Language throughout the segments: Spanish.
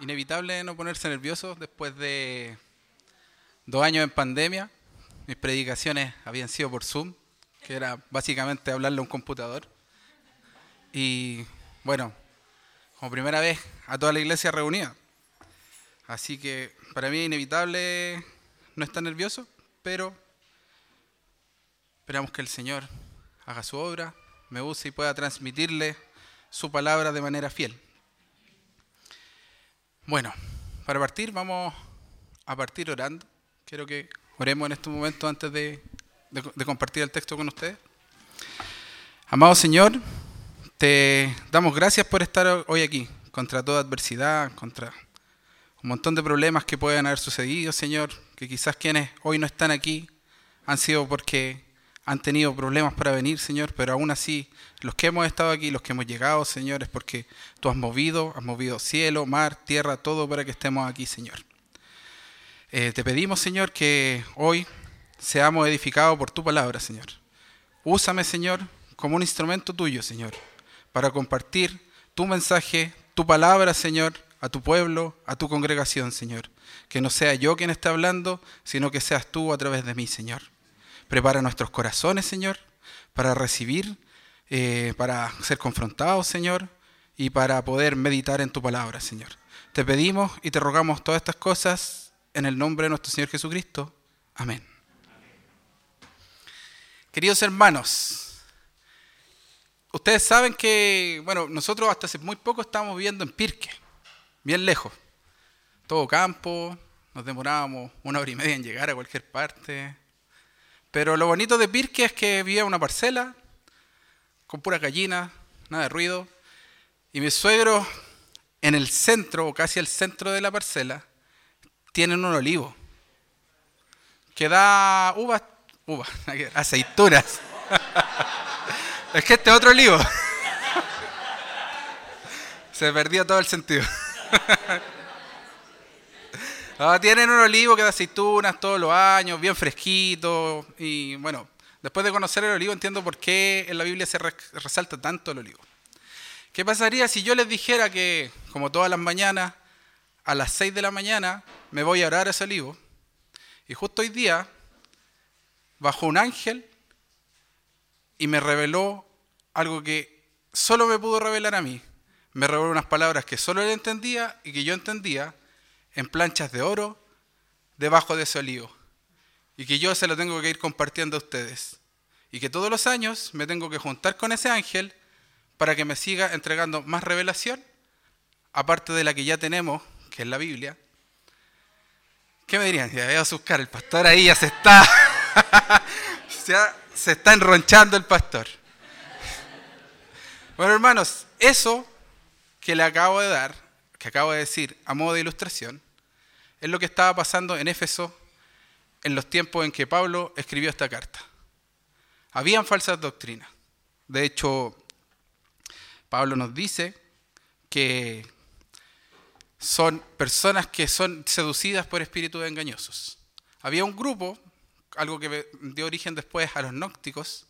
Inevitable no ponerse nervioso después de dos años en pandemia. Mis predicaciones habían sido por Zoom, que era básicamente hablarle a un computador. Y bueno, como primera vez a toda la iglesia reunida. Así que para mí es inevitable no estar nervioso, pero esperamos que el Señor haga su obra, me use y pueda transmitirle su palabra de manera fiel. Bueno, para partir vamos a partir orando. Quiero que oremos en este momento antes de- de compartir el texto con ustedes. Amado Señor, te damos gracias por estar hoy aquí, contra toda adversidad, contra un montón de problemas que pueden haber sucedido, Señor, que quizás quienes hoy no están aquí han sido porque han tenido problemas para venir, Señor, pero aún así, los que hemos estado aquí, los que hemos llegado, Señor, es porque tú has movido, has movido cielo, mar, tierra, todo para que estemos aquí, Señor. Eh, te pedimos, Señor, que hoy seamos edificados por tu palabra, Señor. Úsame, Señor, como un instrumento tuyo, Señor, para compartir tu mensaje, tu palabra, Señor, a tu pueblo, a tu congregación, Señor. Que no sea yo quien esté hablando, sino que seas tú a través de mí, Señor. Prepara nuestros corazones, Señor, para recibir, eh, para ser confrontados, Señor, y para poder meditar en tu palabra, Señor. Te pedimos y te rogamos todas estas cosas en el nombre de nuestro Señor Jesucristo. Amén. Queridos hermanos, ustedes saben que, bueno, nosotros hasta hace muy poco estábamos viviendo en Pirque, bien lejos. Todo campo, nos demorábamos una hora y media en llegar a cualquier parte. Pero lo bonito de Pirque es que vivía una parcela con pura gallina, nada de ruido. Y mis suegros, en el centro, o casi al centro de la parcela, tienen un olivo que da uvas, uvas, aceitunas. es que este otro olivo. Se perdió todo el sentido. Ah, tienen un olivo que da aceitunas todos los años, bien fresquito. Y bueno, después de conocer el olivo entiendo por qué en la Biblia se re- resalta tanto el olivo. ¿Qué pasaría si yo les dijera que, como todas las mañanas, a las 6 de la mañana me voy a orar a ese olivo? Y justo hoy día bajó un ángel y me reveló algo que solo me pudo revelar a mí. Me reveló unas palabras que solo él entendía y que yo entendía en planchas de oro debajo de ese olivo. Y que yo se lo tengo que ir compartiendo a ustedes. Y que todos los años me tengo que juntar con ese ángel para que me siga entregando más revelación, aparte de la que ya tenemos, que es la Biblia. ¿Qué me dirían? Ya veo a buscar el pastor ahí, ya se está. se está enronchando el pastor. Bueno, hermanos, eso que le acabo de dar, que acabo de decir a modo de ilustración, es lo que estaba pasando en Éfeso en los tiempos en que Pablo escribió esta carta. Habían falsas doctrinas. De hecho, Pablo nos dice que son personas que son seducidas por espíritus engañosos. Había un grupo, algo que dio origen después a los gnósticos,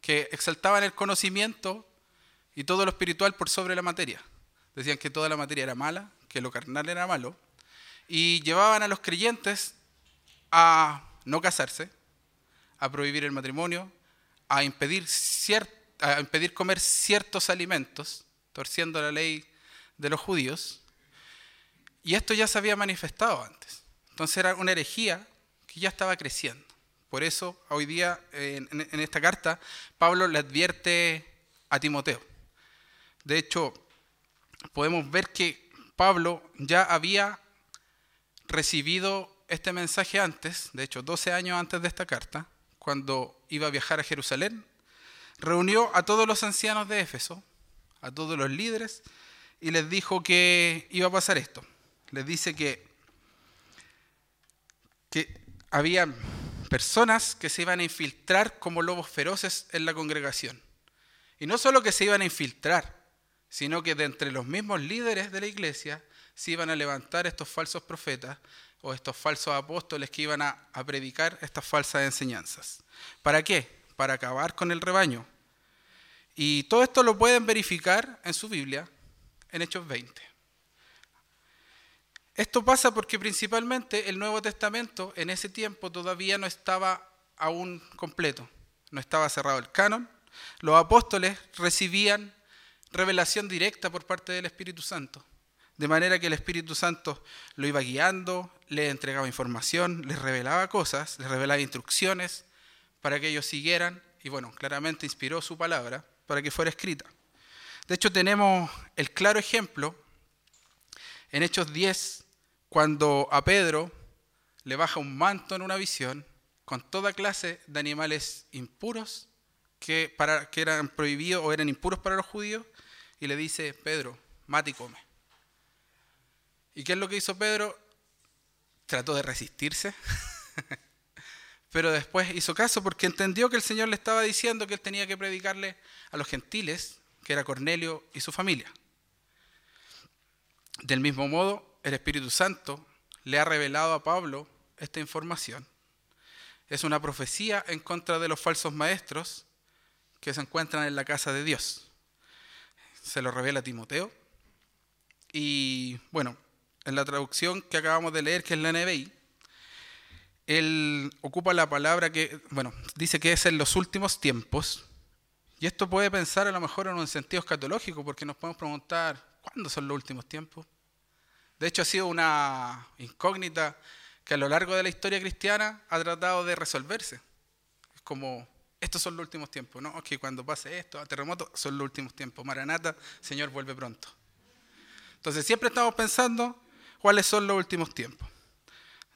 que exaltaban el conocimiento y todo lo espiritual por sobre la materia. Decían que toda la materia era mala, que lo carnal era malo, y llevaban a los creyentes a no casarse, a prohibir el matrimonio, a impedir, comer ciertos alimentos, torciendo la ley de los judíos. Y esto ya se había manifestado antes. Entonces era una herejía que ya estaba creciendo. Por eso hoy día en esta carta Pablo le advierte a Timoteo. De hecho, podemos ver que Pablo ya había recibido este mensaje antes, de hecho 12 años antes de esta carta, cuando iba a viajar a Jerusalén, reunió a todos los ancianos de Éfeso, a todos los líderes, y les dijo que iba a pasar esto. Les dice que, que había personas que se iban a infiltrar como lobos feroces en la congregación. Y no solo que se iban a infiltrar, sino que de entre los mismos líderes de la iglesia se iban a levantar estos falsos profetas o estos falsos apóstoles que iban a, predicar estas falsas enseñanzas. ¿Para qué? Para acabar con el rebaño. Y todo esto lo pueden verificar en su Biblia, en Hechos 20. Esto pasa porque principalmente el Nuevo Testamento en ese tiempo todavía no estaba aún completo, no estaba cerrado el canon. Los apóstoles recibían revelación directa por parte del Espíritu Santo. De manera que el Espíritu Santo lo iba guiando, le entregaba información, les revelaba cosas, les revelaba instrucciones para que ellos siguieran y bueno, claramente inspiró su palabra para que fuera escrita. De hecho, tenemos el claro ejemplo en Hechos 10, cuando a Pedro le baja un manto en una visión con toda clase de animales impuros que, para, que eran prohibidos o eran impuros para los judíos y le dice, Pedro, mate y come. ¿Y qué es lo que hizo Pedro? Trató de resistirse, pero después hizo caso porque entendió que el Señor le estaba diciendo que él tenía que predicarle a los gentiles, que era Cornelio y su familia. Del mismo modo, el Espíritu Santo le ha revelado a Pablo esta información. Es una profecía en contra de los falsos maestros que se encuentran en la casa de Dios se lo revela a Timoteo. Y bueno, en la traducción que acabamos de leer, que es la NBI, él ocupa la palabra que, bueno, dice que es en los últimos tiempos. Y esto puede pensar a lo mejor en un sentido escatológico, porque nos podemos preguntar, ¿cuándo son los últimos tiempos? De hecho, ha sido una incógnita que a lo largo de la historia cristiana ha tratado de resolverse. Es como, estos son los últimos tiempos, ¿no? Que cuando pase esto, a terremoto, son los últimos tiempos. Maranata, Señor, vuelve pronto. Entonces siempre estamos pensando cuáles son los últimos tiempos.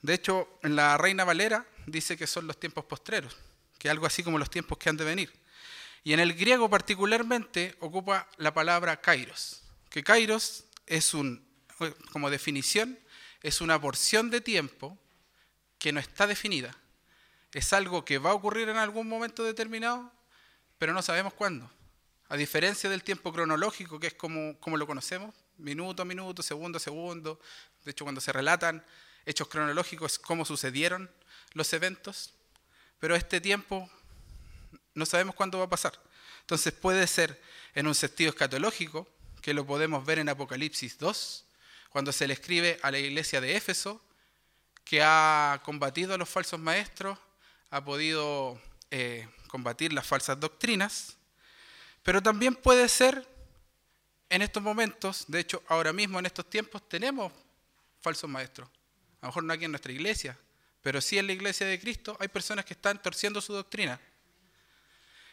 De hecho, en la Reina Valera dice que son los tiempos postreros, que algo así como los tiempos que han de venir. Y en el griego particularmente ocupa la palabra kairos, que kairos es un, como definición, es una porción de tiempo que no está definida es algo que va a ocurrir en algún momento determinado, pero no sabemos cuándo. A diferencia del tiempo cronológico, que es como, como lo conocemos, minuto a minuto, segundo a segundo, de hecho cuando se relatan hechos cronológicos, cómo sucedieron los eventos, pero este tiempo no sabemos cuándo va a pasar. Entonces puede ser en un sentido escatológico, que lo podemos ver en Apocalipsis 2, cuando se le escribe a la iglesia de Éfeso, que ha combatido a los falsos maestros, ha podido eh, combatir las falsas doctrinas, pero también puede ser en estos momentos, de hecho ahora mismo en estos tiempos tenemos falsos maestros, a lo mejor no aquí en nuestra iglesia, pero sí en la iglesia de Cristo hay personas que están torciendo su doctrina.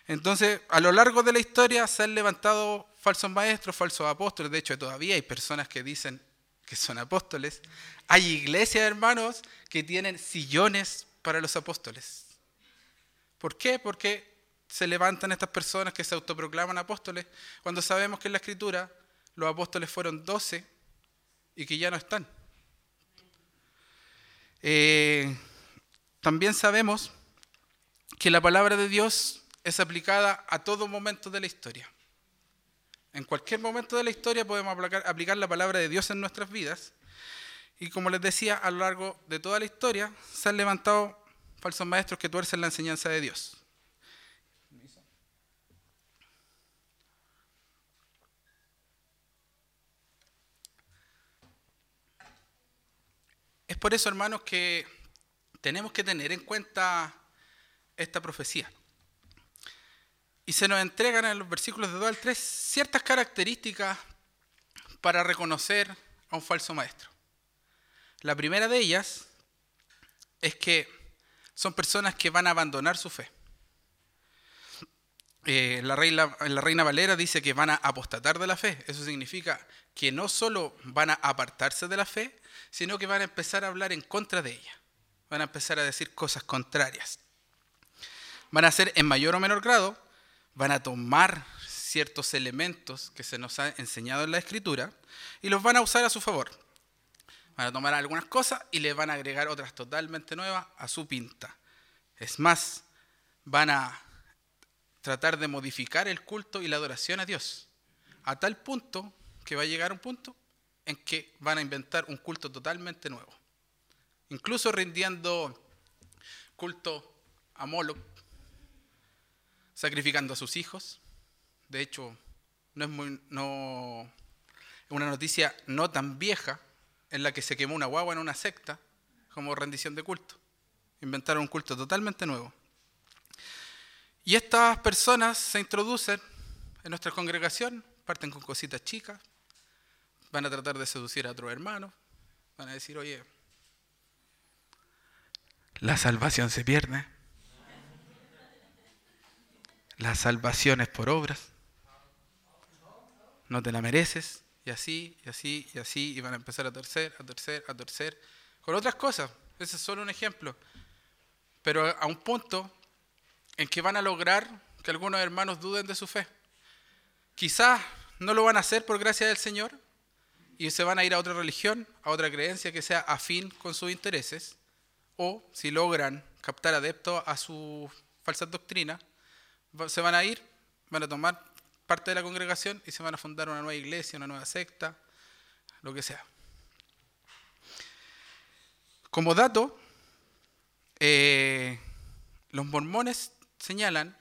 Entonces, a lo largo de la historia se han levantado falsos maestros, falsos apóstoles, de hecho todavía hay personas que dicen que son apóstoles. Hay iglesias, hermanos, que tienen sillones para los apóstoles. ¿Por qué? Porque se levantan estas personas que se autoproclaman apóstoles cuando sabemos que en la escritura los apóstoles fueron doce y que ya no están. Eh, también sabemos que la palabra de Dios es aplicada a todo momento de la historia. En cualquier momento de la historia podemos aplicar, aplicar la palabra de Dios en nuestras vidas. Y como les decía, a lo largo de toda la historia se han levantado falsos maestros que tuercen la enseñanza de Dios. Es por eso, hermanos, que tenemos que tener en cuenta esta profecía. Y se nos entregan en los versículos de 2 al 3 ciertas características para reconocer a un falso maestro. La primera de ellas es que son personas que van a abandonar su fe. Eh, la, reina, la Reina Valera dice que van a apostatar de la fe. Eso significa que no solo van a apartarse de la fe, sino que van a empezar a hablar en contra de ella. Van a empezar a decir cosas contrarias. Van a hacer en mayor o menor grado, van a tomar ciertos elementos que se nos ha enseñado en la escritura y los van a usar a su favor. Van a tomar algunas cosas y le van a agregar otras totalmente nuevas a su pinta. Es más, van a tratar de modificar el culto y la adoración a Dios, a tal punto que va a llegar un punto en que van a inventar un culto totalmente nuevo. Incluso rindiendo culto a Moloch, sacrificando a sus hijos. De hecho, no es muy, no, una noticia no tan vieja en la que se quemó una guagua en una secta como rendición de culto. Inventaron un culto totalmente nuevo. Y estas personas se introducen en nuestra congregación, parten con cositas chicas, van a tratar de seducir a otros hermanos, van a decir, oye, la salvación se pierde, la salvación es por obras, no te la mereces, y así, y así, y así, y van a empezar a torcer, a torcer, a torcer, con otras cosas. Ese es solo un ejemplo. Pero a un punto en que van a lograr que algunos hermanos duden de su fe. Quizás no lo van a hacer por gracia del Señor y se van a ir a otra religión, a otra creencia que sea afín con sus intereses, o si logran captar adeptos a su falsa doctrina, se van a ir, van a tomar parte de la congregación y se van a fundar una nueva iglesia, una nueva secta, lo que sea. Como dato, eh, los mormones señalan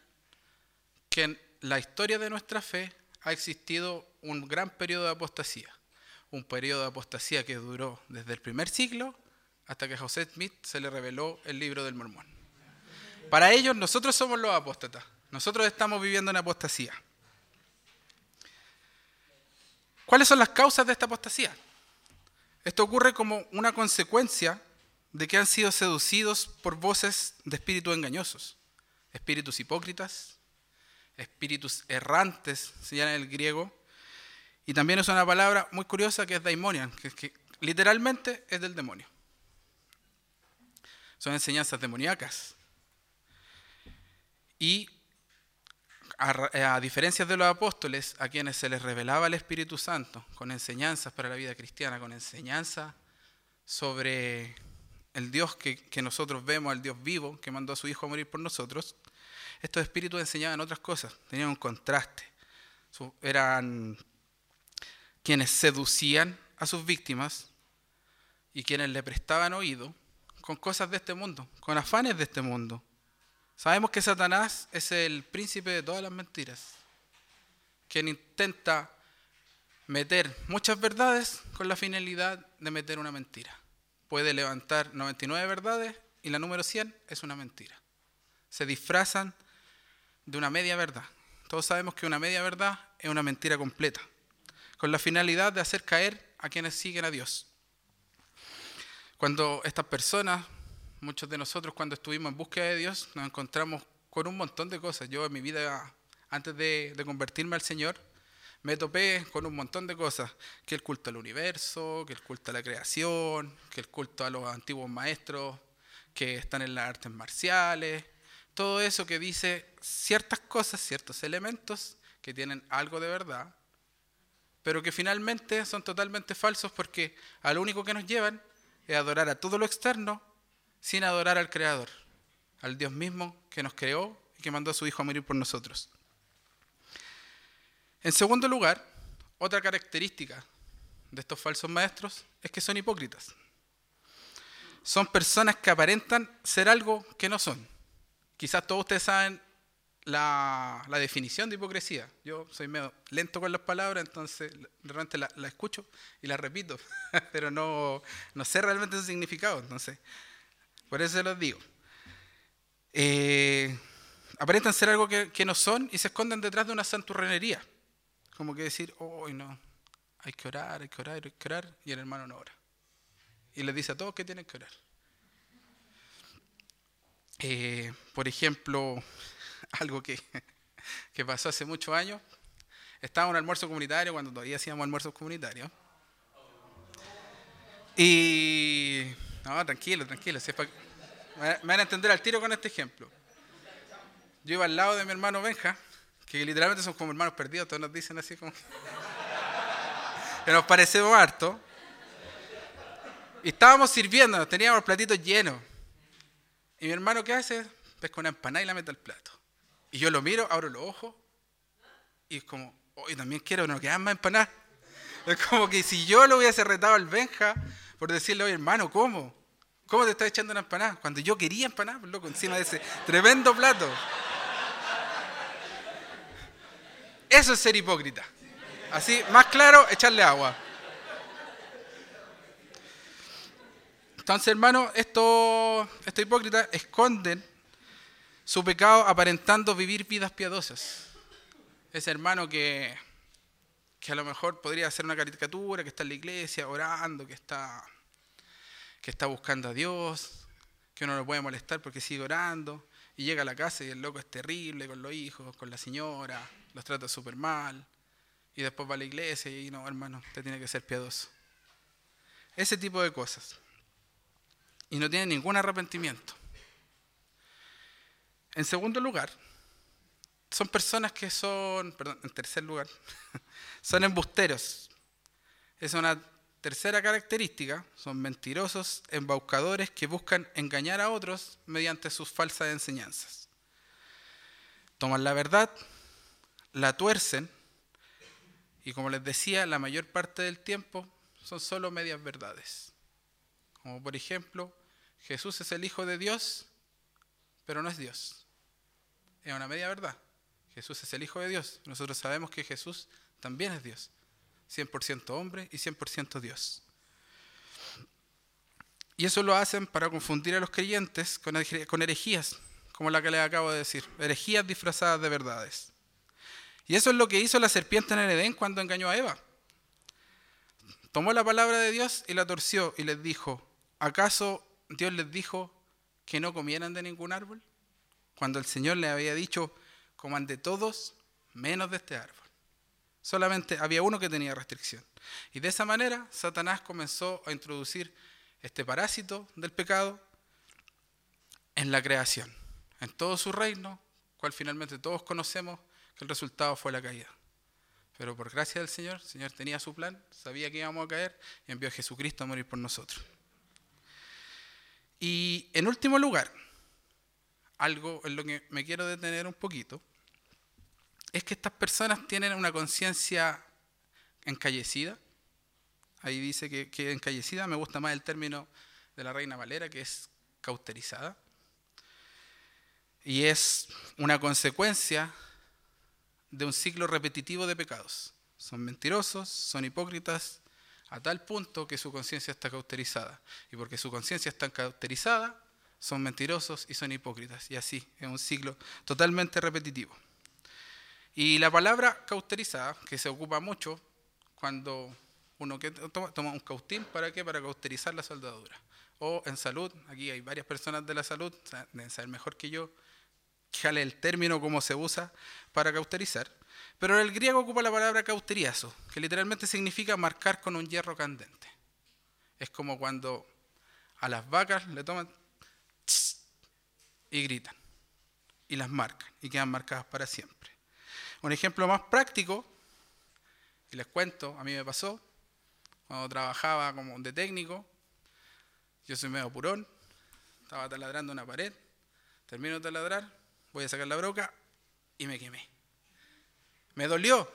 que en la historia de nuestra fe ha existido un gran periodo de apostasía, un periodo de apostasía que duró desde el primer siglo hasta que José Smith se le reveló el libro del mormón. Para ellos nosotros somos los apóstatas, nosotros estamos viviendo en apostasía. ¿Cuáles son las causas de esta apostasía? Esto ocurre como una consecuencia de que han sido seducidos por voces de espíritus engañosos, espíritus hipócritas, espíritus errantes, se llama en el griego, y también es una palabra muy curiosa que es daimonian, que, que literalmente es del demonio. Son enseñanzas demoníacas. Y a, diferencia de los apóstoles, a quienes se les revelaba el Espíritu Santo, con enseñanzas para la vida cristiana, con enseñanzas sobre el Dios que, que, nosotros vemos, el Dios vivo, que mandó a su Hijo a morir por nosotros, estos espíritus enseñaban otras cosas, tenían un contraste. Eran quienes seducían a sus víctimas y quienes le prestaban oído con cosas de este mundo, con afanes de este mundo. Sabemos que Satanás es el príncipe de todas las mentiras, quien intenta meter muchas verdades con la finalidad de meter una mentira. Puede levantar 99 verdades y la número 100 es una mentira. Se disfrazan de una media verdad. Todos sabemos que una media verdad es una mentira completa, con la finalidad de hacer caer a quienes siguen a Dios. Cuando estas personas muchos de nosotros cuando estuvimos en búsqueda de Dios nos encontramos con un montón de cosas. Yo en mi vida, antes de, convertirme al Señor, me topé con un montón de cosas, que el culto al universo, que el culto a la creación, que el culto a los antiguos maestros que están en las artes marciales, todo eso que dice ciertas cosas, ciertos elementos que tienen algo de verdad, pero que finalmente son totalmente falsos porque a lo único que nos llevan es adorar a todo lo externo sin adorar al Creador, al Dios mismo que nos creó y que mandó a su Hijo a morir por nosotros. En segundo lugar, otra característica de estos falsos maestros es que son hipócritas. Son personas que aparentan ser algo que no son. Quizás todos ustedes saben la, definición de hipocresía. Yo soy medio lento con las palabras, entonces realmente la, la escucho y la repito, pero no, no sé realmente su significado. Entonces, Por eso se los digo. Eh, aparentan ser algo que, que, no son y se esconden detrás de una santurrenería. Como que decir, hoy no, hay que orar, hay que orar, hay que orar, y el hermano no ora. Y les dice a todos que tienen que orar. Eh, por ejemplo, algo que, que pasó hace muchos años, estaba en un almuerzo comunitario, cuando todavía hacíamos almuerzos comunitarios. Y... No, tranquilo, tranquilo. Si me van a entender al tiro con este ejemplo. Yo iba al lado de mi hermano Benja, que literalmente son como hermanos perdidos, todos nos dicen así como... que nos parecemos harto. Y estábamos sirviendo, teníamos platitos llenos. Y mi hermano, ¿qué hace? Pesca una empanada y la mete al plato. Y yo lo miro, abro los ojos, y es como, hoy también quiero, no quedan más empanadas. Es como que si yo lo hubiese retado al Benja por decirle, oye hermano, ¿cómo? ¿Cómo te estás echando una empanada? Cuando yo quería empanada, pues, loco, encima de ese tremendo plato. Eso es ser hipócrita. Así, más claro, echarle agua. Entonces, hermano, estos, estos hipócritas esconden su pecado aparentando vivir vidas piadosas. Ese hermano que, que a lo mejor podría hacer una caricatura, que está en la iglesia orando, que está, que está buscando a Dios, que uno no puede molestar porque sigue orando, y llega a la casa y el loco es terrible con los hijos, con la señora, los trata súper mal, y después va a la iglesia y no, hermano, usted tiene que ser piadoso. Ese tipo de cosas. Y no tiene ningún arrepentimiento. En segundo lugar, son personas que son, perdón, en tercer lugar, son embusteros. Es una tercera característica, son mentirosos, embaucadores que buscan engañar a otros mediante sus falsas enseñanzas. Toman la verdad, la tuercen y como les decía, la mayor parte del tiempo son solo medias verdades. Como por ejemplo, Jesús es el Hijo de Dios, pero no es Dios. Es una media verdad. Jesús es el Hijo de Dios. Nosotros sabemos que Jesús también es Dios. 100% hombre y 100% Dios. Y eso lo hacen para confundir a los creyentes con herejías, como la que les acabo de decir. Herejías disfrazadas de verdades. Y eso es lo que hizo la serpiente en el Edén cuando engañó a Eva. Tomó la palabra de Dios y la torció y les dijo, ¿acaso Dios les dijo que no comieran de ningún árbol? Cuando el Señor les había dicho, coman de todos menos de este árbol. Solamente había uno que tenía restricción. Y de esa manera Satanás comenzó a introducir este parásito del pecado en la creación, en todo su reino, cual finalmente todos conocemos que el resultado fue la caída. Pero por gracia del Señor, el Señor tenía su plan, sabía que íbamos a caer y envió a Jesucristo a morir por nosotros. Y en último lugar, algo en lo que me quiero detener un poquito, es que estas personas tienen una conciencia encallecida. Ahí dice que, que encallecida, me gusta más el término de la Reina Valera, que es cauterizada. Y es una consecuencia de un ciclo repetitivo de pecados. Son mentirosos, son hipócritas, a tal punto que su conciencia está cauterizada. Y porque su conciencia está cauterizada, son mentirosos y son hipócritas. Y así, es un ciclo totalmente repetitivo. Y la palabra cauterizada, que se ocupa mucho cuando uno toma, un cautín, ¿para qué? Para cauterizar la soldadura. O en salud, aquí hay varias personas de la salud, deben saber mejor que yo, jale el término como se usa para cauterizar, pero el griego ocupa la palabra cauteriazo, que literalmente significa marcar con un hierro candente. Es como cuando a las vacas le toman y gritan, y las marcan, y quedan marcadas para siempre. Un ejemplo más práctico, y les cuento, a mí me pasó, cuando trabajaba como de técnico, yo soy medio purón, estaba taladrando una pared, termino de taladrar, voy a sacar la broca y me quemé. Me dolió,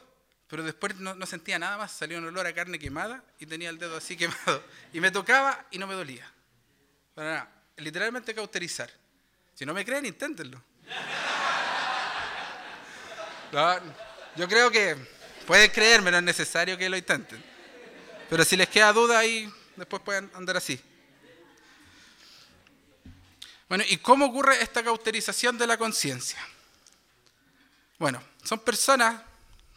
pero después no, sentía nada más, salió un olor a carne quemada y tenía el dedo así quemado. Y me tocaba y no me dolía. Para literalmente cauterizar. Si no me creen, inténtenlo. yo creo que pueden creerme, no es necesario que lo intenten. Pero si les queda duda ahí, después pueden andar así. Bueno, ¿y cómo ocurre esta cauterización de la conciencia? Bueno, son personas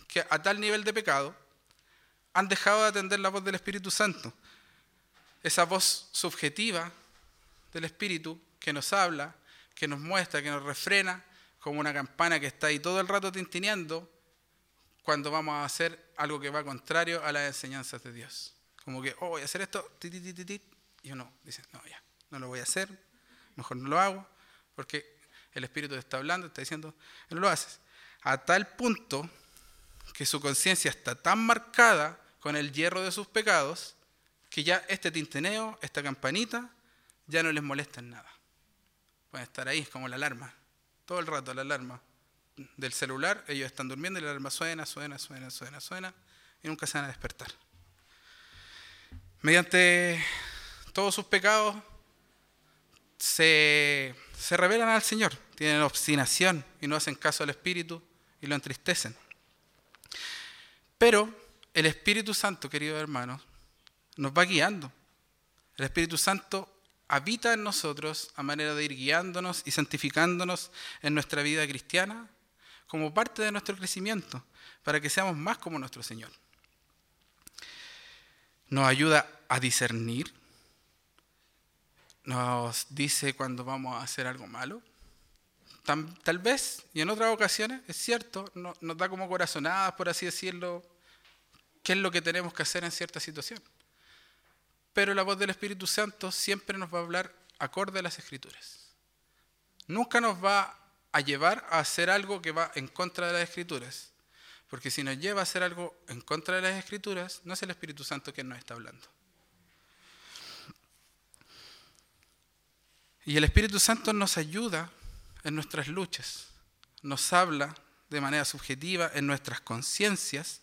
que a tal nivel de pecado han dejado de atender la voz del Espíritu Santo. Esa voz subjetiva del Espíritu que nos habla, que nos muestra, que nos refrena, como una campana que está ahí todo el rato tintineando cuando vamos a hacer algo que va contrario a las enseñanzas de Dios. Como que, oh, voy a hacer esto, y uno dice, no, ya, no lo voy a hacer, mejor no lo hago, porque el Espíritu te está hablando, está diciendo, no lo haces. A tal punto que su conciencia está tan marcada con el hierro de sus pecados, que ya este tinteneo, esta campanita, ya no les molesta en nada. Pueden estar ahí, es como la alarma. Todo el rato la alarma del celular, ellos están durmiendo y la alarma suena, suena, suena, suena, suena, y nunca se van a despertar. Mediante todos sus pecados, se, se revelan al Señor, tienen obstinación y no hacen caso al Espíritu y lo entristecen. Pero el Espíritu Santo, queridos hermanos, nos va guiando. El Espíritu Santo habita en nosotros a manera de ir guiándonos y santificándonos en nuestra vida cristiana como parte de nuestro crecimiento, para que seamos más como nuestro Señor. Nos ayuda a discernir nos dice cuando vamos a hacer algo malo. Tal, vez, y en otras ocasiones, es cierto, nos da como corazonadas, por así decirlo, qué es lo que tenemos que hacer en cierta situación. Pero la voz del Espíritu Santo siempre nos va a hablar acorde a las Escrituras. Nunca nos va a llevar a hacer algo que va en contra de las Escrituras. Porque si nos lleva a hacer algo en contra de las Escrituras, no es el Espíritu Santo quien nos está hablando. Y el Espíritu Santo nos ayuda en nuestras luchas, nos habla de manera subjetiva en nuestras conciencias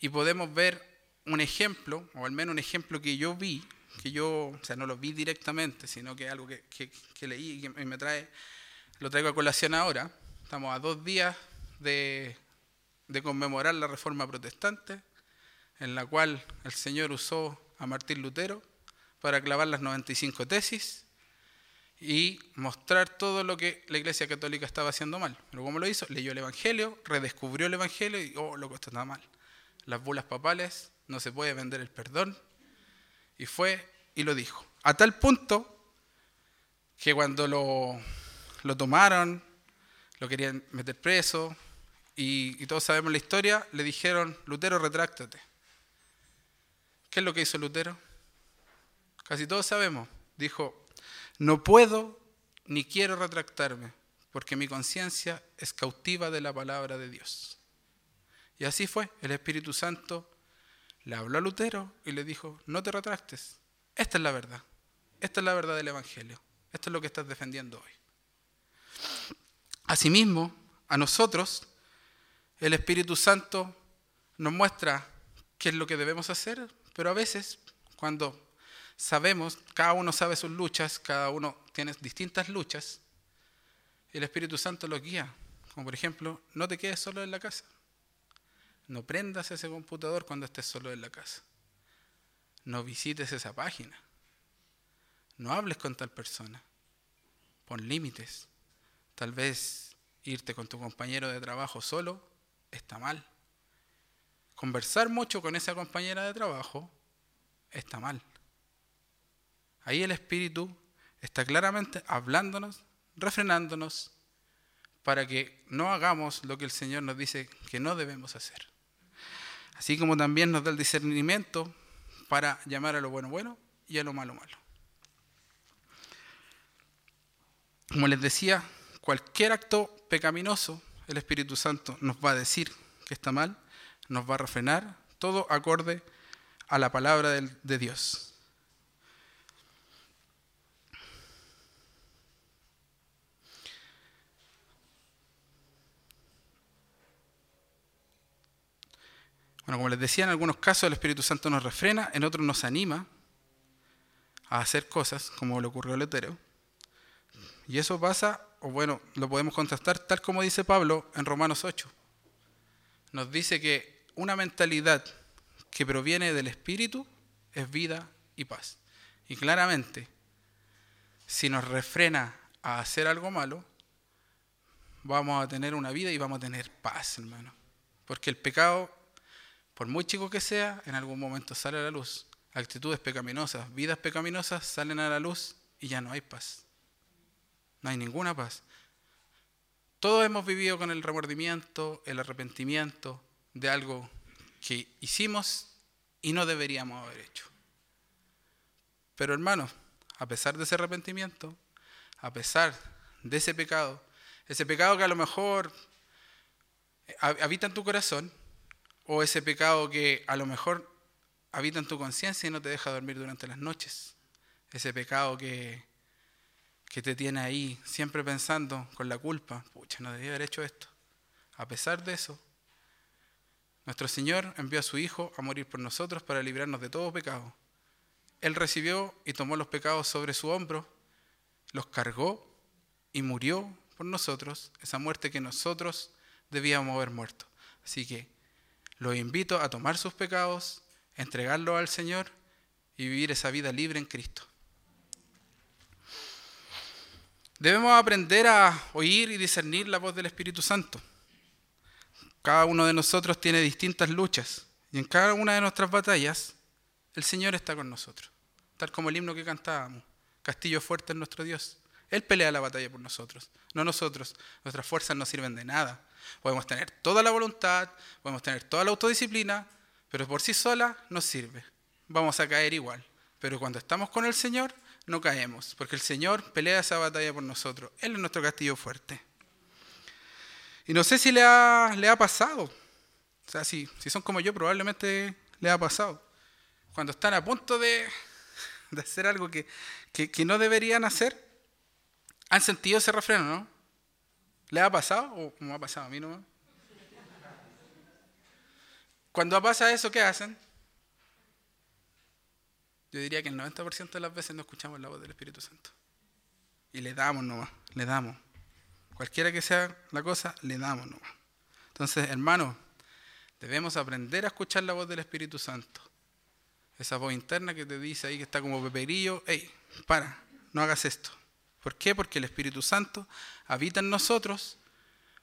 y podemos ver un ejemplo, o al menos un ejemplo que yo vi, que yo, o sea, no lo vi directamente, sino que algo que, leí y que me trae, lo traigo a colación ahora. Estamos a dos días de, de conmemorar la Reforma Protestante, en la cual el Señor usó a Martín Lutero para clavar las 95 tesis y mostrar todo lo que la Iglesia Católica estaba haciendo mal. Pero ¿cómo lo hizo? Leyó el Evangelio, redescubrió el Evangelio y, oh, loco, esto está mal. Las bulas papales, no se puede vender el perdón. Y fue y lo dijo. A tal punto que cuando lo, lo tomaron, lo querían meter preso, y, y, todos sabemos la historia, le dijeron, Lutero, retráctate. ¿Qué es lo que hizo Lutero? Casi todos sabemos. Dijo, no puedo ni quiero retractarme, porque mi conciencia es cautiva de la palabra de Dios. Y así fue, el Espíritu Santo le habló a Lutero y le dijo, no te retractes, esta es la verdad, esta es la verdad del Evangelio, esto es lo que estás defendiendo hoy. Asimismo, a nosotros, el Espíritu Santo nos muestra qué es lo que debemos hacer, pero a veces, cuando sabemos, cada uno sabe sus luchas, cada uno tiene distintas luchas, el Espíritu Santo los guía. Como por ejemplo, no te quedes solo en la casa. No prendas ese computador cuando estés solo en la casa. No visites esa página. No hables con tal persona. Pon límites. Tal vez irte con tu compañero de trabajo solo está mal. Conversar mucho con esa compañera de trabajo está mal. Ahí el Espíritu está claramente hablándonos, refrenándonos, para que no hagamos lo que el Señor nos dice que no debemos hacer. Así como también nos da el discernimiento para llamar a lo bueno bueno y a lo malo malo. Como les decía, cualquier acto pecaminoso, el Espíritu Santo nos va a decir que está mal, nos va a refrenar, todo acorde a la palabra de Dios. Bueno, como les decía, en algunos casos el Espíritu Santo nos refrena, en otros nos anima a hacer cosas, como le ocurrió a Lutero. Y eso pasa, o bueno, lo podemos contrastar tal como dice Pablo en Romanos 8. Nos dice que una mentalidad que proviene del Espíritu es vida y paz. Y claramente, si nos refrena a hacer algo malo, vamos a tener una vida y vamos a tener paz, hermano. Porque el pecado, por muy chico que sea, en algún momento sale a la luz. Actitudes pecaminosas, vidas pecaminosas salen a la luz y ya no hay paz. No hay ninguna paz. Todos hemos vivido con el remordimiento, el arrepentimiento de algo que hicimos y no deberíamos haber hecho. Pero hermanos, a pesar de ese arrepentimiento, a pesar de ese pecado, ese pecado que a lo mejor habita en tu corazón, o ese pecado que a lo mejor habita en tu conciencia y no te deja dormir durante las noches, ese pecado que, que te tiene ahí siempre pensando con la culpa, pucha, no debía haber hecho esto. A pesar de eso, nuestro Señor envió a su Hijo a morir por nosotros para librarnos de todo pecado. Él recibió y tomó los pecados sobre su hombro, los cargó y murió por nosotros, esa muerte que nosotros debíamos haber muerto. Así que los invito a tomar sus pecados, entregarlos al Señor y vivir esa vida libre en Cristo. Debemos aprender a oír y discernir la voz del Espíritu Santo. Cada uno de nosotros tiene distintas luchas y en cada una de nuestras batallas el Señor está con nosotros, tal como el himno que cantábamos. Castillo fuerte es nuestro Dios. Él pelea la batalla por nosotros, no nosotros. Nuestras fuerzas no sirven de nada. Podemos tener toda la voluntad, podemos tener toda la autodisciplina, pero por sí sola no sirve. Vamos a caer igual. Pero cuando estamos con el Señor, no caemos, porque el Señor pelea esa batalla por nosotros. Él es nuestro castillo fuerte. Y no sé si le ha, le ha pasado. O sea, si, si son como yo, probablemente le ha pasado cuando están a punto de, hacer algo que, no deberían hacer, han sentido ese refreno, ¿no? ¿Le ha pasado o me ha pasado a mí no? Cuando pasa eso, ¿qué hacen? Yo diría que el 90% de las veces no escuchamos la voz del Espíritu Santo. Y le damos nomás, le damos. Cualquiera que sea la cosa, le damos nomás. Entonces, hermanos, debemos aprender a escuchar la voz del Espíritu Santo. Esa voz interna que te dice ahí que está como peperillo, hey, para, no hagas esto. ¿Por qué? Porque el Espíritu Santo habita en nosotros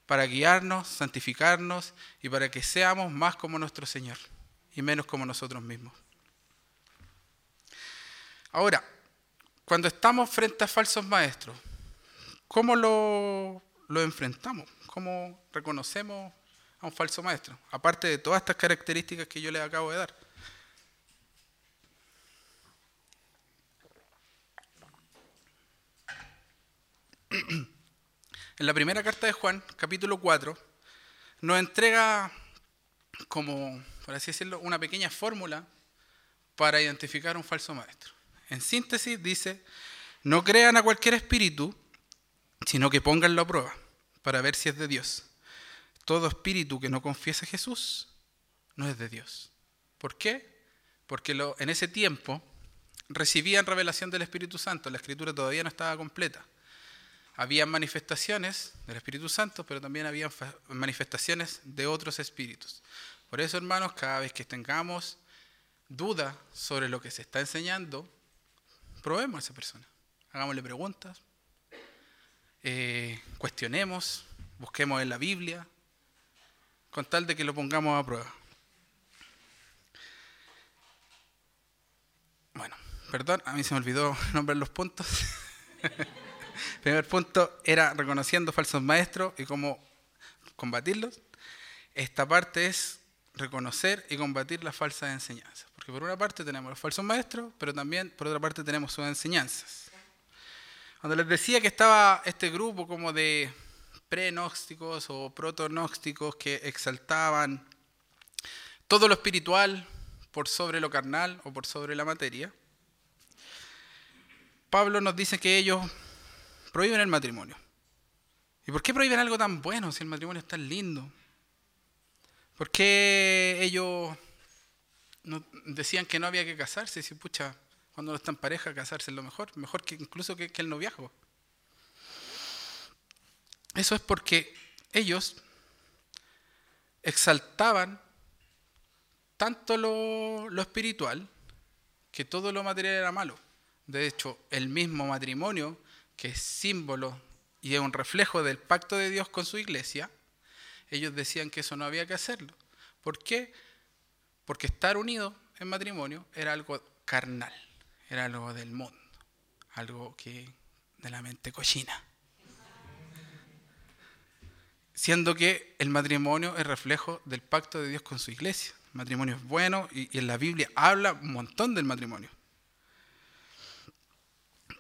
para guiarnos, santificarnos y para que seamos más como nuestro Señor y menos como nosotros mismos. Ahora, cuando estamos frente a falsos maestros, ¿cómo lo, enfrentamos? ¿Cómo reconocemos a un falso maestro? Aparte de todas estas características que yo les acabo de dar. En la primera carta de Juan, capítulo 4, nos entrega como, por así decirlo, una pequeña fórmula para identificar un falso maestro. En síntesis dice, no crean a cualquier espíritu, sino que pónganlo a prueba para ver si es de Dios. Todo espíritu que no confiesa a Jesús no es de Dios. ¿Por qué? Porque en ese tiempo recibían revelación del Espíritu Santo, la escritura todavía no estaba completa había manifestaciones del Espíritu Santo, pero también había manifestaciones de otros espíritus. Por eso, hermanos, cada vez que tengamos duda sobre lo que se está enseñando, probemos a esa persona. Hagámosle preguntas, eh, cuestionemos, busquemos en la Biblia, con tal de que lo pongamos a prueba. Bueno, perdón, a mí se me olvidó nombrar los puntos. Primer punto era reconociendo falsos maestros y cómo combatirlos. Esta parte es reconocer y combatir las falsas enseñanzas. Porque por una parte tenemos los falsos maestros, pero también por otra parte tenemos sus enseñanzas. Cuando les decía que estaba este grupo como de prenósticos o protonósticos que exaltaban todo lo espiritual por sobre lo carnal o por sobre la materia, Pablo nos dice que ellos prohíben el matrimonio. ¿Y por qué prohíben algo tan bueno si el matrimonio es tan lindo? ¿Por qué ellos decían que no había que casarse? Si, pucha, cuando uno está en pareja, casarse es lo mejor, mejor que incluso que, el noviazgo. Eso es porque ellos exaltaban tanto lo, lo espiritual que todo lo material era malo. De hecho, el mismo matrimonio, que es símbolo y es un reflejo del pacto de Dios con su iglesia, ellos decían que eso no había que hacerlo. ¿Por qué? Porque estar unido en matrimonio era algo carnal, era algo del mundo, algo que de la mente cochina. Siendo que el matrimonio es reflejo del pacto de Dios con su iglesia. El matrimonio es bueno y, y en la Biblia habla un montón del matrimonio.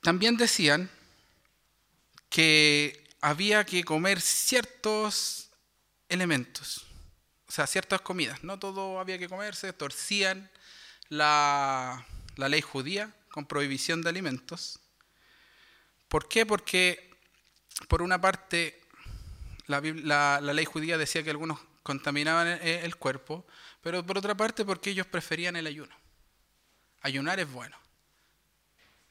También decían que había que comer ciertos elementos, o sea, ciertas comidas. No todo había que comerse, torcían la, la ley judía con prohibición de alimentos. ¿Por qué? Porque por una parte la, la, la, ley judía decía que algunos contaminaban el, el, cuerpo, pero por otra parte porque ellos preferían el ayuno. Ayunar es bueno.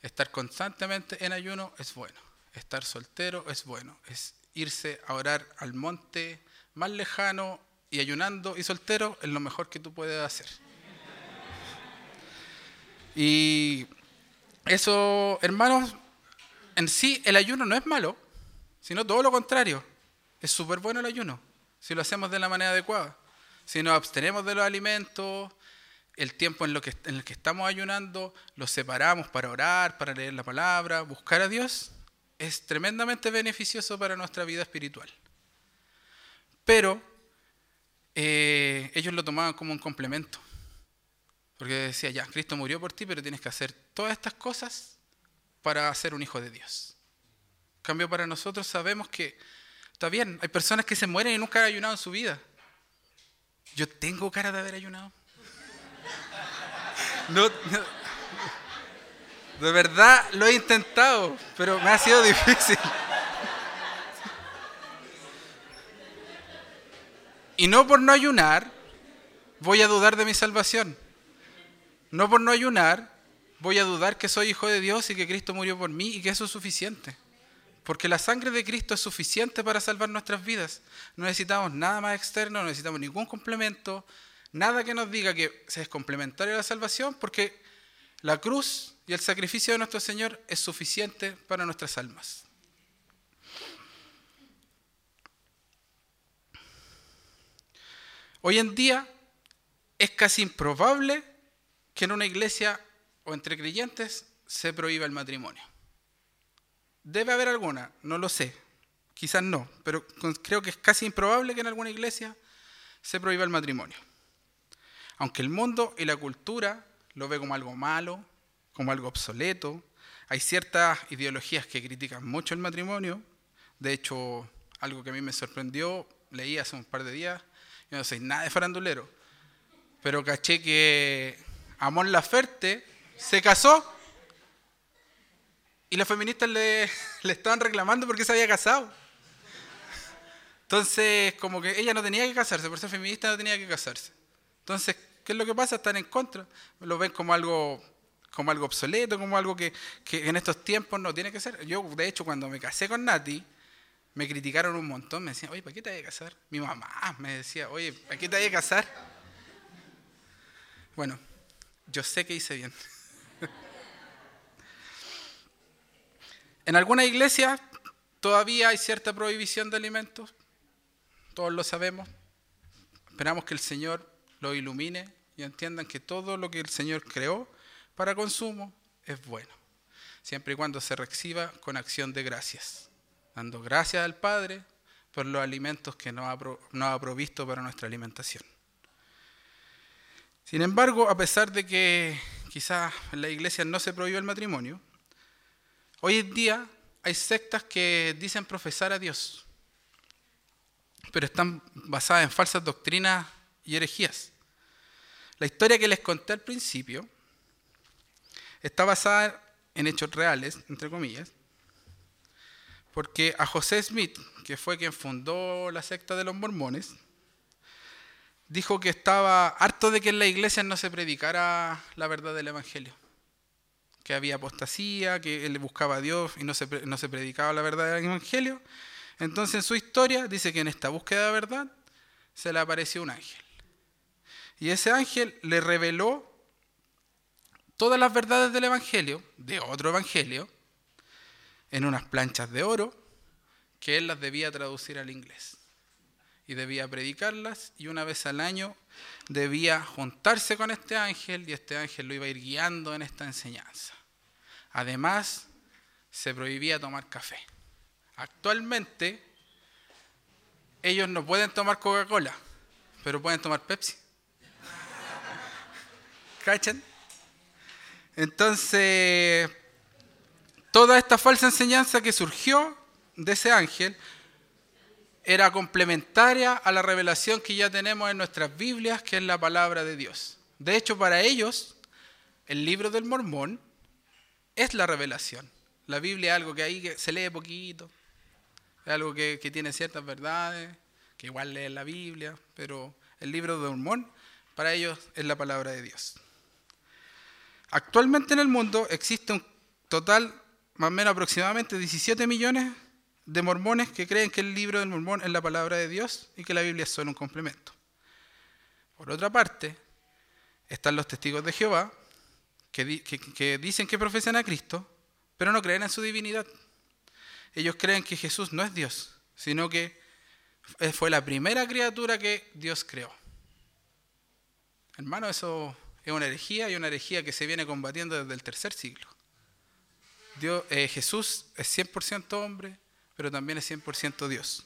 Estar constantemente en ayuno es bueno. Estar soltero es bueno. Es irse a orar al monte más lejano y ayunando y soltero es lo mejor que tú puedes hacer. Y eso, hermanos, en sí el ayuno no es malo, sino todo lo contrario. Es súper bueno el ayuno, si lo hacemos de la manera adecuada. Si nos abstenemos de los alimentos, el tiempo en, lo que, en el que estamos ayunando, lo separamos para orar, para leer la palabra, buscar a Dios, es tremendamente beneficioso para nuestra vida espiritual. Pero eh, ellos lo tomaban como un complemento. Porque decía, ya, Cristo murió por ti, pero tienes que hacer todas estas cosas para ser un hijo de Dios. En cambio, para nosotros sabemos que está bien, hay personas que se mueren y nunca han ayunado en su vida. Yo tengo cara de haber ayunado. No, no, de verdad lo he intentado, pero me ha sido difícil. Y no por no ayunar voy a dudar de mi salvación. No por no ayunar voy a dudar que soy hijo de Dios y que Cristo murió por mí y que eso es suficiente. Porque la sangre de Cristo es suficiente para salvar nuestras vidas. No necesitamos nada más externo, no necesitamos ningún complemento, nada que nos diga que es complementario a la salvación, porque la cruz y el sacrificio de nuestro Señor es suficiente para nuestras almas. Hoy en día es casi improbable que en una iglesia o entre creyentes se prohíba el matrimonio. Debe haber alguna, no lo sé, quizás no, pero creo que es casi improbable que en alguna iglesia se prohíba el matrimonio. Aunque el mundo y la cultura lo ve como algo malo, como algo obsoleto, hay ciertas ideologías que critican mucho el matrimonio. De hecho, algo que a mí me sorprendió, leí hace un par de días, yo no soy nada de farandulero, pero caché que Amón Laferte se casó y las feministas le, le estaban reclamando porque se había casado. Entonces, como que ella no tenía que casarse, por ser feminista no tenía que casarse. Entonces, ¿qué es lo que pasa? Están en contra. Lo ven como algo, como algo obsoleto, como algo que, que en estos tiempos no tiene que ser. Yo, de hecho, cuando me casé con Nati, me criticaron un montón. Me decían, oye, ¿para qué te vas a casar? Mi mamá me decía, oye, ¿para qué te vas a casar? Bueno, yo sé que hice bien. en alguna iglesia todavía hay cierta prohibición de alimentos. Todos lo sabemos. Esperamos que el Señor lo ilumine y entiendan que todo lo que el Señor creó para consumo es bueno, siempre y cuando se reciba con acción de gracias, dando gracias al Padre por los alimentos que nos ha provisto para nuestra alimentación. Sin embargo, a pesar de que quizás en la iglesia no se prohíbe el matrimonio, hoy en día hay sectas que dicen profesar a Dios, pero están basadas en falsas doctrinas y herejías. La historia que les conté al principio está basada en hechos reales, entre comillas, porque a José Smith, que fue quien fundó la secta de los mormones, dijo que estaba harto de que en la iglesia no se predicara la verdad del Evangelio, que había apostasía, que él buscaba a Dios y no se, no se predicaba la verdad del Evangelio. Entonces en su historia dice que en esta búsqueda de verdad se le apareció un ángel. Y ese ángel le reveló todas las verdades del Evangelio, de otro Evangelio, en unas planchas de oro, que él las debía traducir al inglés. Y debía predicarlas y una vez al año debía juntarse con este ángel y este ángel lo iba a ir guiando en esta enseñanza. Además, se prohibía tomar café. Actualmente, ellos no pueden tomar Coca-Cola, pero pueden tomar Pepsi. ¿Cachan? Entonces, toda esta falsa enseñanza que surgió de ese ángel era complementaria a la revelación que ya tenemos en nuestras Biblias, que es la palabra de Dios. De hecho, para ellos, el libro del mormón es la revelación. La Biblia es algo que ahí se lee poquito, es algo que, que tiene ciertas verdades, que igual leen la Biblia, pero el libro del mormón para ellos es la palabra de Dios. Actualmente en el mundo existe un total, más o menos aproximadamente 17 millones de mormones que creen que el libro del mormón es la palabra de Dios y que la Biblia es solo un complemento. Por otra parte, están los testigos de Jehová, que, que, dicen que profesan a Cristo, pero no creen en su divinidad. Ellos creen que Jesús no es Dios, sino que fue la primera criatura que Dios creó. Hermano, eso es una herejía y una herejía que se viene combatiendo desde el tercer siglo. Dios, eh, Jesús es 100% hombre, pero también es 100% Dios.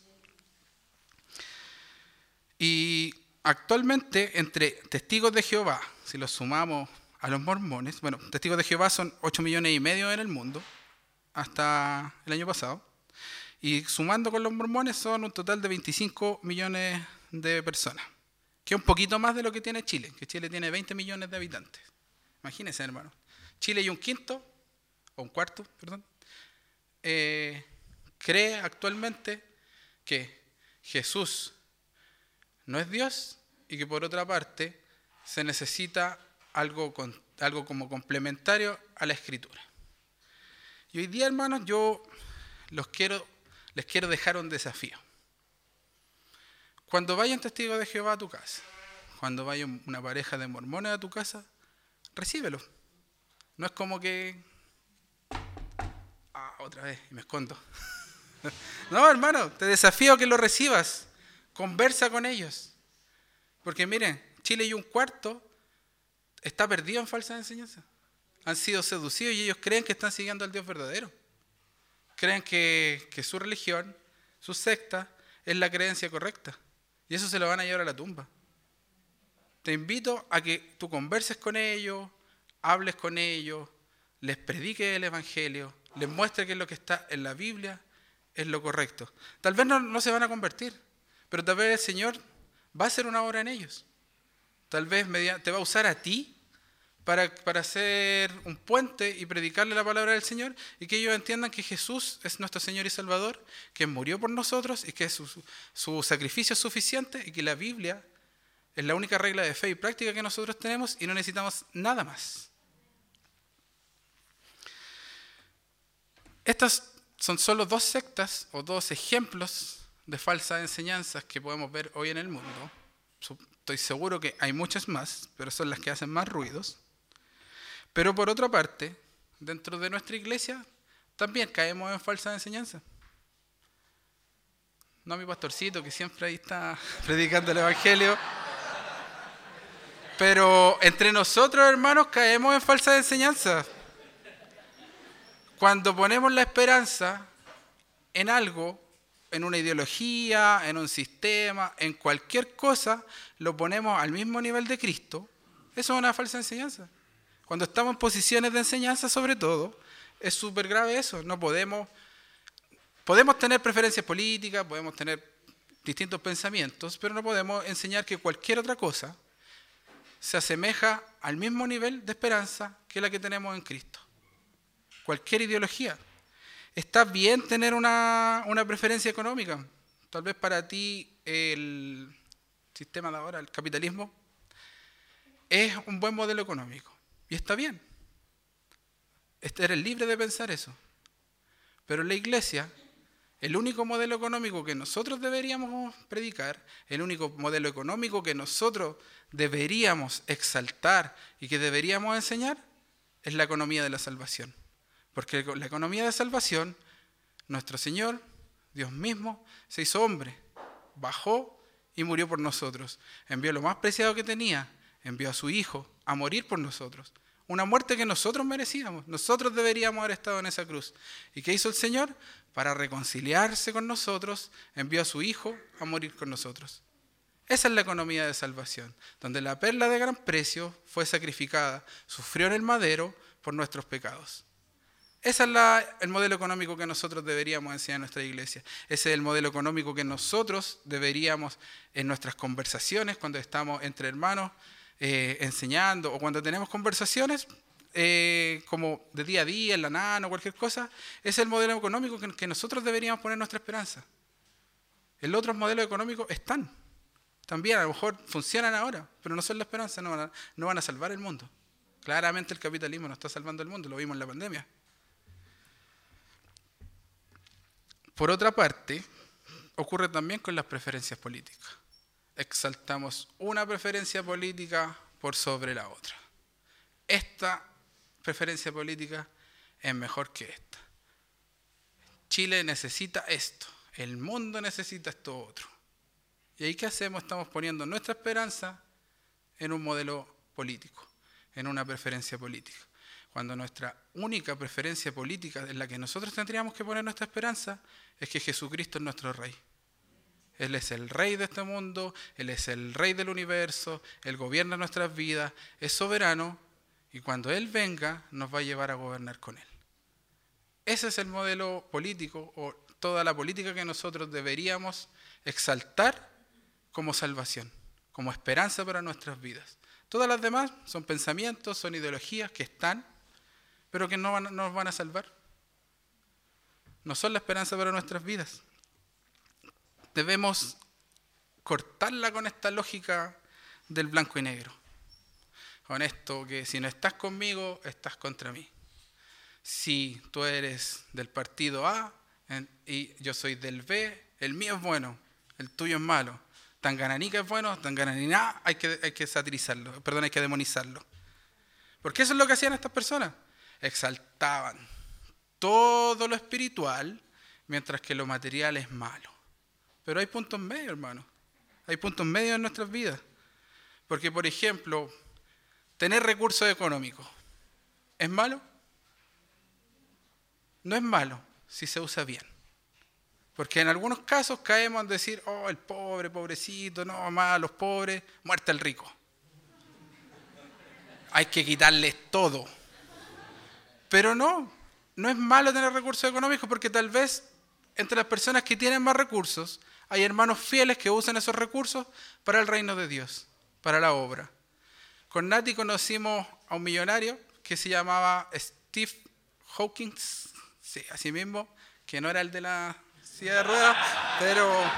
Y actualmente entre testigos de Jehová, si los sumamos a los mormones, bueno, testigos de Jehová son 8 millones y medio en el mundo hasta el año pasado, y sumando con los mormones son un total de 25 millones de personas, que es un poquito más de lo que tiene Chile, que Chile tiene 20 millones de habitantes. Imagínense, hermano. Chile y un quinto, o un cuarto, perdón, eh, cree actualmente que Jesús no es Dios y que por otra parte se necesita algo, algo como complementario a la escritura. Y hoy día, hermanos, yo los quiero, les quiero dejar un desafío. Cuando vaya un testigo de Jehová a tu casa, cuando vaya una pareja de mormones a tu casa, recíbelo. No es como que... Ah, otra vez, y me escondo. No, hermano, te desafío a que lo recibas. Conversa con ellos. Porque miren, Chile y un cuarto está perdido en falsa enseñanza. Han sido seducidos y ellos creen que están siguiendo al Dios verdadero. Creen que, que su religión, su secta, es la creencia correcta. Y eso se lo van a llevar a la tumba. Te invito a que tú converses con ellos, hables con ellos, les prediques el Evangelio, les muestres que lo que está en la Biblia es lo correcto. Tal vez no, se van a convertir, pero tal vez el Señor va a hacer una obra en ellos. Tal vez te va a usar a ti para, para hacer un puente y predicarle la palabra del Señor y que ellos entiendan que Jesús es nuestro Señor y Salvador, que murió por nosotros y que su, su sacrificio es suficiente y que la Biblia es la única regla de fe y práctica que nosotros tenemos y no necesitamos nada más. Estas son solo dos sectas o dos ejemplos de falsas enseñanzas que podemos ver hoy en el mundo. Estoy seguro que hay muchas más, pero son las que hacen más ruidos. Pero por otra parte, dentro de nuestra iglesia también caemos en falsas enseñanzas. No mi pastorcito que siempre ahí está predicando el Evangelio. Pero entre nosotros, hermanos, caemos en falsas enseñanzas. Cuando ponemos la esperanza en algo, en una ideología, en un sistema, en cualquier cosa, lo ponemos al mismo nivel de Cristo, eso es una falsa enseñanza. Cuando estamos en posiciones de enseñanza, sobre todo, es súper grave eso. No podemos, podemos tener preferencias políticas, podemos tener distintos pensamientos, pero no podemos enseñar que cualquier otra cosa se asemeja al mismo nivel de esperanza que la que tenemos en Cristo cualquier ideología. Está bien tener una, preferencia económica. Tal vez para ti el sistema de ahora, el capitalismo, es un buen modelo económico. Y está bien. Este, eres libre de pensar eso. Pero en la iglesia, el único modelo económico que nosotros deberíamos predicar, el único modelo económico que nosotros deberíamos exaltar y que deberíamos enseñar, es la economía de la salvación. Porque la economía de salvación, nuestro Señor, Dios mismo, se hizo hombre, bajó y murió por nosotros. Envió lo más preciado que tenía, envió a su Hijo a morir por nosotros. Una muerte que nosotros merecíamos. Nosotros deberíamos haber estado en esa cruz. ¿Y qué hizo el Señor? Para reconciliarse con nosotros, envió a su Hijo a morir con nosotros. Esa es la economía de salvación, donde la perla de gran precio fue sacrificada, sufrió en el madero por nuestros pecados. Ese es el modelo económico que nosotros deberíamos enseñar en nuestra iglesia. Ese es el modelo económico que nosotros deberíamos en nuestras conversaciones, cuando estamos entre hermanos eh, enseñando o cuando tenemos conversaciones eh, como de día a día, en la nana o cualquier cosa. Es el modelo económico que, que nosotros deberíamos poner nuestra esperanza. El otro modelo económico están. También a lo mejor funcionan ahora, pero no son la esperanza, no van a, no van a salvar el mundo. Claramente el capitalismo no está salvando el mundo, lo vimos en la pandemia. Por otra parte, ocurre también con las preferencias políticas. Exaltamos una preferencia política por sobre la otra. Esta preferencia política es mejor que esta. Chile necesita esto, el mundo necesita esto otro. ¿Y ahí qué hacemos? Estamos poniendo nuestra esperanza en un modelo político, en una preferencia política cuando nuestra única preferencia política en la que nosotros tendríamos que poner nuestra esperanza es que Jesucristo es nuestro rey. Él es el rey de este mundo, Él es el rey del universo, Él gobierna nuestras vidas, es soberano y cuando Él venga nos va a llevar a gobernar con Él. Ese es el modelo político o toda la política que nosotros deberíamos exaltar como salvación, como esperanza para nuestras vidas. Todas las demás son pensamientos, son ideologías que están, pero que no, nos van a salvar. No son la esperanza para nuestras vidas. Debemos cortarla con esta lógica del blanco y negro. Con esto que si no estás conmigo, estás contra mí. Si tú eres del partido A y yo soy del B, el mío es bueno, el tuyo es malo. Tan gananica es bueno, tan gananica hay que, hay que satirizarlo, perdón, hay que demonizarlo. Porque eso es lo que hacían estas personas exaltaban todo lo espiritual, mientras que lo material es malo. Pero hay puntos medios, hermano. Hay puntos medios en nuestras vidas. Porque, por ejemplo, tener recursos económicos, ¿es malo? No es malo si se usa bien. Porque en algunos casos caemos en decir, oh, el pobre, pobrecito, no, más los pobres, muerte el rico. Hay que quitarles todo. Pero no, no es malo tener recursos económicos porque tal vez entre las personas que tienen más recursos hay hermanos fieles que usan esos recursos para el reino de Dios, para la obra. Con Nati conocimos a un millonario que se llamaba Steve Hawkins, sí, así mismo, que no era el de la silla de ruedas, pero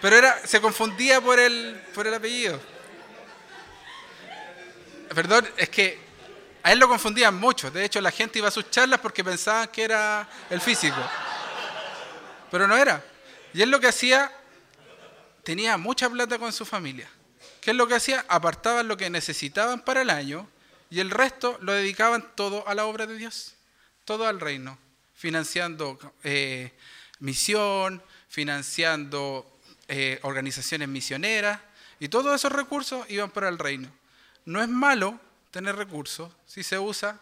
pero era, se confundía por el, por el apellido. Perdón, es que a él lo confundían mucho. De hecho, la gente iba a sus charlas porque pensaban que era el físico. Pero no era. Y él lo que hacía, tenía mucha plata con su familia. ¿Qué es lo que hacía? Apartaban lo que necesitaban para el año y el resto lo dedicaban todo a la obra de Dios, todo al reino, financiando eh, misión, financiando eh, organizaciones misioneras y todos esos recursos iban para el reino. No es malo tener recursos si se usa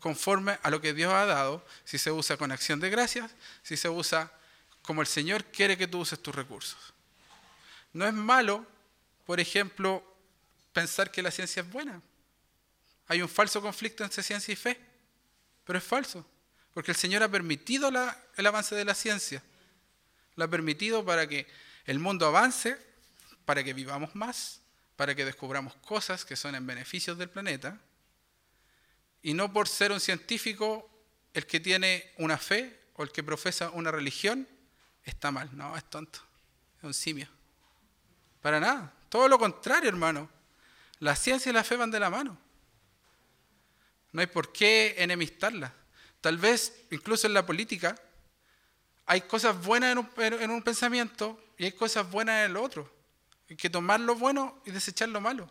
conforme a lo que Dios ha dado, si se usa con acción de gracias, si se usa como el Señor quiere que tú uses tus recursos. No es malo, por ejemplo, pensar que la ciencia es buena. Hay un falso conflicto entre ciencia y fe, pero es falso, porque el Señor ha permitido el avance de la ciencia. Lo ha permitido para que el mundo avance, para que vivamos más, para que descubramos cosas que son en beneficio del planeta, y no por ser un científico el que tiene una fe o el que profesa una religión está mal, no, es tonto, es un simio. Para nada, todo lo contrario, hermano. La ciencia y la fe van de la mano. No hay por qué enemistarlas. Tal vez, incluso en la política, hay cosas buenas en un, en un pensamiento y hay cosas buenas en el otro. Hay que tomar lo bueno y desechar lo malo.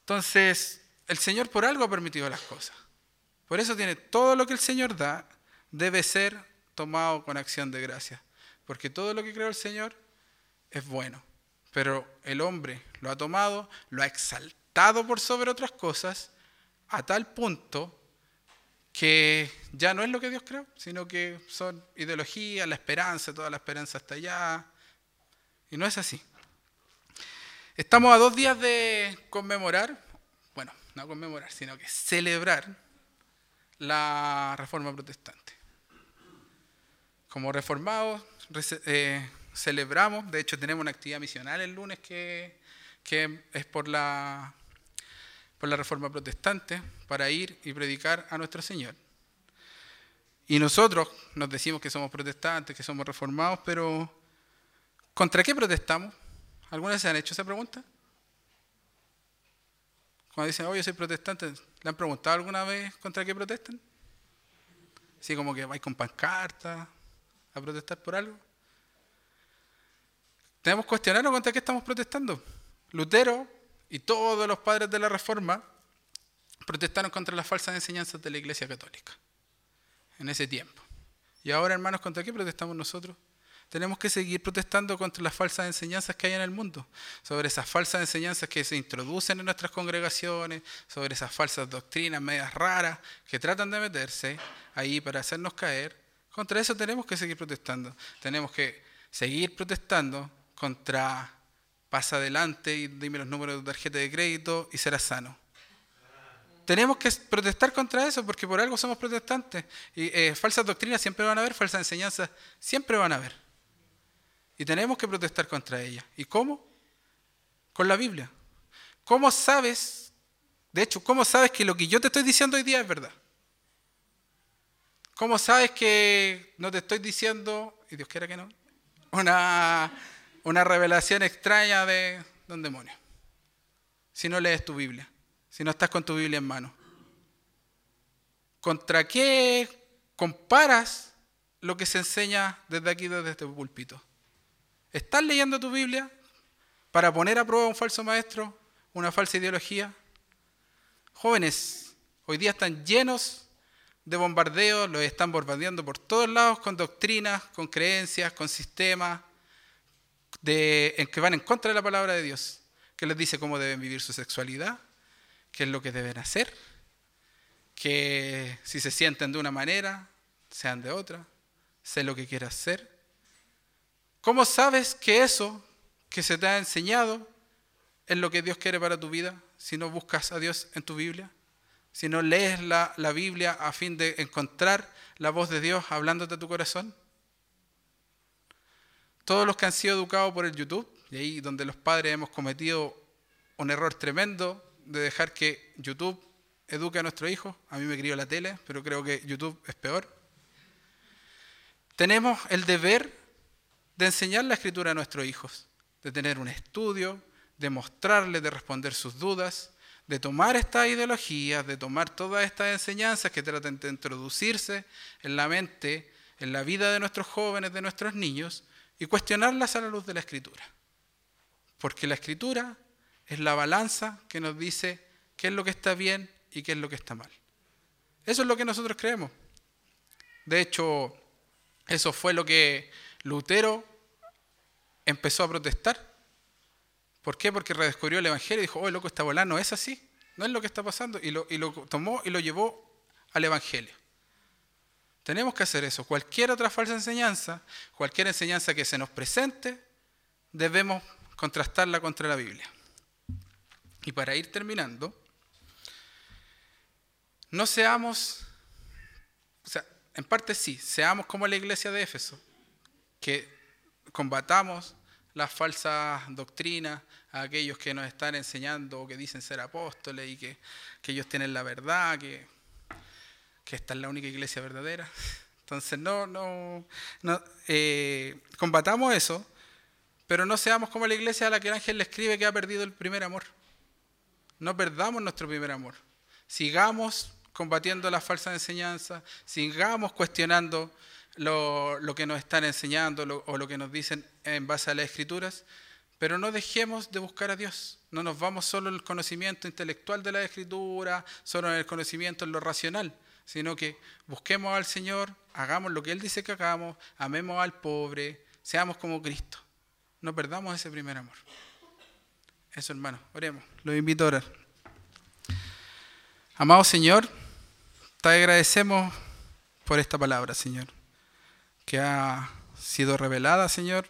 Entonces, el Señor por algo ha permitido las cosas. Por eso tiene todo lo que el Señor da debe ser tomado con acción de gracia. Porque todo lo que creó el Señor es bueno. Pero el hombre lo ha tomado, lo ha exaltado por sobre otras cosas, a tal punto que ya no es lo que Dios creó, sino que son ideologías, la esperanza, toda la esperanza está allá. Y no es así. Estamos a dos días de conmemorar, bueno, no conmemorar, sino que celebrar la reforma protestante. Como reformados, eh, celebramos, de hecho tenemos una actividad misional el lunes que, que es por la por la Reforma Protestante para ir y predicar a nuestro Señor. Y nosotros nos decimos que somos protestantes, que somos reformados, pero ¿contra qué protestamos? ¿Alguna vez se han hecho esa pregunta? Cuando dicen, oh, yo soy protestante, ¿le han preguntado alguna vez contra qué protestan? Así como que vais con pancarta a protestar por algo. Tenemos que cuestionarnos contra qué estamos protestando. Lutero y todos los padres de la Reforma protestaron contra las falsas enseñanzas de la Iglesia Católica en ese tiempo. Y ahora, hermanos, ¿contra qué protestamos nosotros? Tenemos que seguir protestando contra las falsas enseñanzas que hay en el mundo, sobre esas falsas enseñanzas que se introducen en nuestras congregaciones, sobre esas falsas doctrinas medias raras que tratan de meterse ahí para hacernos caer. Contra eso tenemos que seguir protestando. Tenemos que seguir protestando contra pasa adelante y dime los números de tarjeta de crédito y serás sano. Tenemos que protestar contra eso porque por algo somos protestantes. Y eh, falsas doctrinas siempre van a haber, falsas enseñanzas siempre van a haber. Y tenemos que protestar contra ellas. ¿Y cómo? Con la Biblia. ¿Cómo sabes? De hecho, ¿cómo sabes que lo que yo te estoy diciendo hoy día es verdad? ¿Cómo sabes que no te estoy diciendo, y Dios quiera que no, una una revelación extraña de, un demonio. Si no lees tu Biblia, si no estás con tu Biblia en mano. ¿Contra qué comparas lo que se enseña desde aquí, desde este púlpito? ¿Estás leyendo tu Biblia para poner a prueba un falso maestro, una falsa ideología? Jóvenes, hoy día están llenos de bombardeos, los están bombardeando por todos lados con doctrinas, con creencias, con sistemas, en que van en contra de la palabra de Dios, que les dice cómo deben vivir su sexualidad, qué es lo que deben hacer, que si se sienten de una manera, sean de otra, sé lo que quieras hacer. ¿Cómo sabes que eso que se te ha enseñado es lo que Dios quiere para tu vida si no buscas a Dios en tu Biblia? Si no lees la, la Biblia a fin de encontrar la voz de Dios hablándote a tu corazón. Todos los que han sido educados por el YouTube, y ahí donde los padres hemos cometido un error tremendo de dejar que YouTube eduque a nuestros hijos, a mí me crió la tele, pero creo que YouTube es peor. Tenemos el deber de enseñar la escritura a nuestros hijos, de tener un estudio, de mostrarles, de responder sus dudas, de tomar estas ideologías, de tomar todas estas enseñanzas que tratan de introducirse en la mente, en la vida de nuestros jóvenes, de nuestros niños, y cuestionarlas a la luz de la escritura. Porque la escritura es la balanza que nos dice qué es lo que está bien y qué es lo que está mal. Eso es lo que nosotros creemos. De hecho, eso fue lo que Lutero empezó a protestar. ¿Por qué? Porque redescubrió el Evangelio y dijo, oh, loco, esta bola no es así, no es lo que está pasando. Y lo, y lo tomó y lo llevó al Evangelio. Tenemos que hacer eso. Cualquier otra falsa enseñanza, cualquier enseñanza que se nos presente, debemos contrastarla contra la Biblia. Y para ir terminando, no seamos, o sea, en parte sí, seamos como la iglesia de Éfeso, que combatamos las falsas doctrinas a aquellos que nos están enseñando o que dicen ser apóstoles y que, que ellos tienen la verdad, que que esta es la única iglesia verdadera. Entonces, no, no, no eh, combatamos eso, pero no seamos como la iglesia a la que el ángel le escribe que ha perdido el primer amor. No perdamos nuestro primer amor. Sigamos combatiendo las falsas enseñanzas, sigamos cuestionando lo, que nos están enseñando o lo que nos dicen en base a las escrituras, Pero no dejemos de buscar a Dios. No nos vamos solo en el conocimiento intelectual de la Escritura, solo en el conocimiento en lo racional, sino que busquemos al Señor, hagamos lo que Él dice que hagamos, amemos al pobre, seamos como Cristo. No perdamos ese primer amor. Eso, hermano, oremos. Los invito a orar. Amado Señor, te agradecemos por esta palabra, Señor, que ha sido revelada, Señor,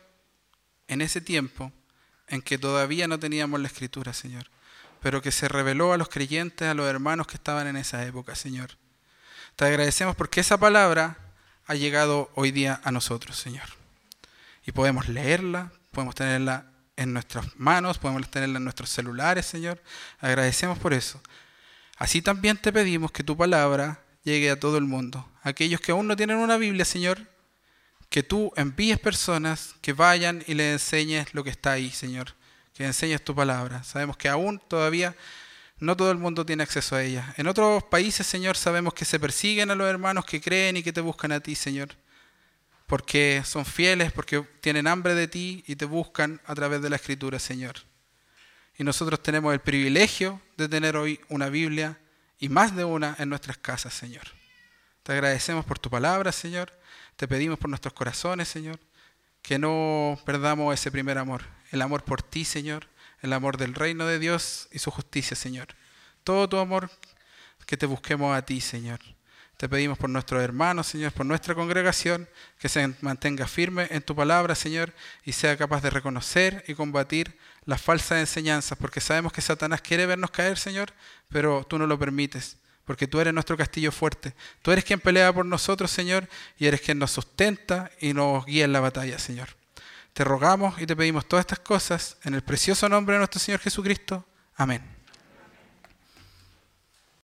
en ese tiempo en que todavía no teníamos la escritura, Señor, pero que se reveló a los creyentes, a los hermanos que estaban en esa época, Señor. Te agradecemos porque esa palabra ha llegado hoy día a nosotros, Señor. Y podemos leerla, podemos tenerla en nuestras manos, podemos tenerla en nuestros celulares, Señor. Agradecemos por eso. Así también te pedimos que tu palabra llegue a todo el mundo. Aquellos que aún no tienen una Biblia, Señor, que tú envíes personas que vayan y les enseñes lo que está ahí, Señor. Que enseñes tu palabra. Sabemos que aún todavía no todo el mundo tiene acceso a ella. En otros países, Señor, sabemos que se persiguen a los hermanos que creen y que te buscan a ti, Señor. Porque son fieles, porque tienen hambre de ti y te buscan a través de la Escritura, Señor. Y nosotros tenemos el privilegio de tener hoy una Biblia y más de una en nuestras casas, Señor. Te agradecemos por tu palabra, Señor. Te pedimos por nuestros corazones, Señor, que no perdamos ese primer amor, el amor por ti, Señor, el amor del reino de Dios y su justicia, Señor. Todo tu amor, que te busquemos a ti, Señor. Te pedimos por nuestros hermanos, Señor, por nuestra congregación, que se mantenga firme en tu palabra, Señor, y sea capaz de reconocer y combatir las falsas enseñanzas, porque sabemos que Satanás quiere vernos caer, Señor, pero tú no lo permites, porque tú eres nuestro castillo fuerte. Tú eres quien pelea por nosotros, Señor, y eres quien nos sustenta y nos guía en la batalla, Señor. Te rogamos y te pedimos todas estas cosas en el precioso nombre de nuestro Señor Jesucristo. Amén.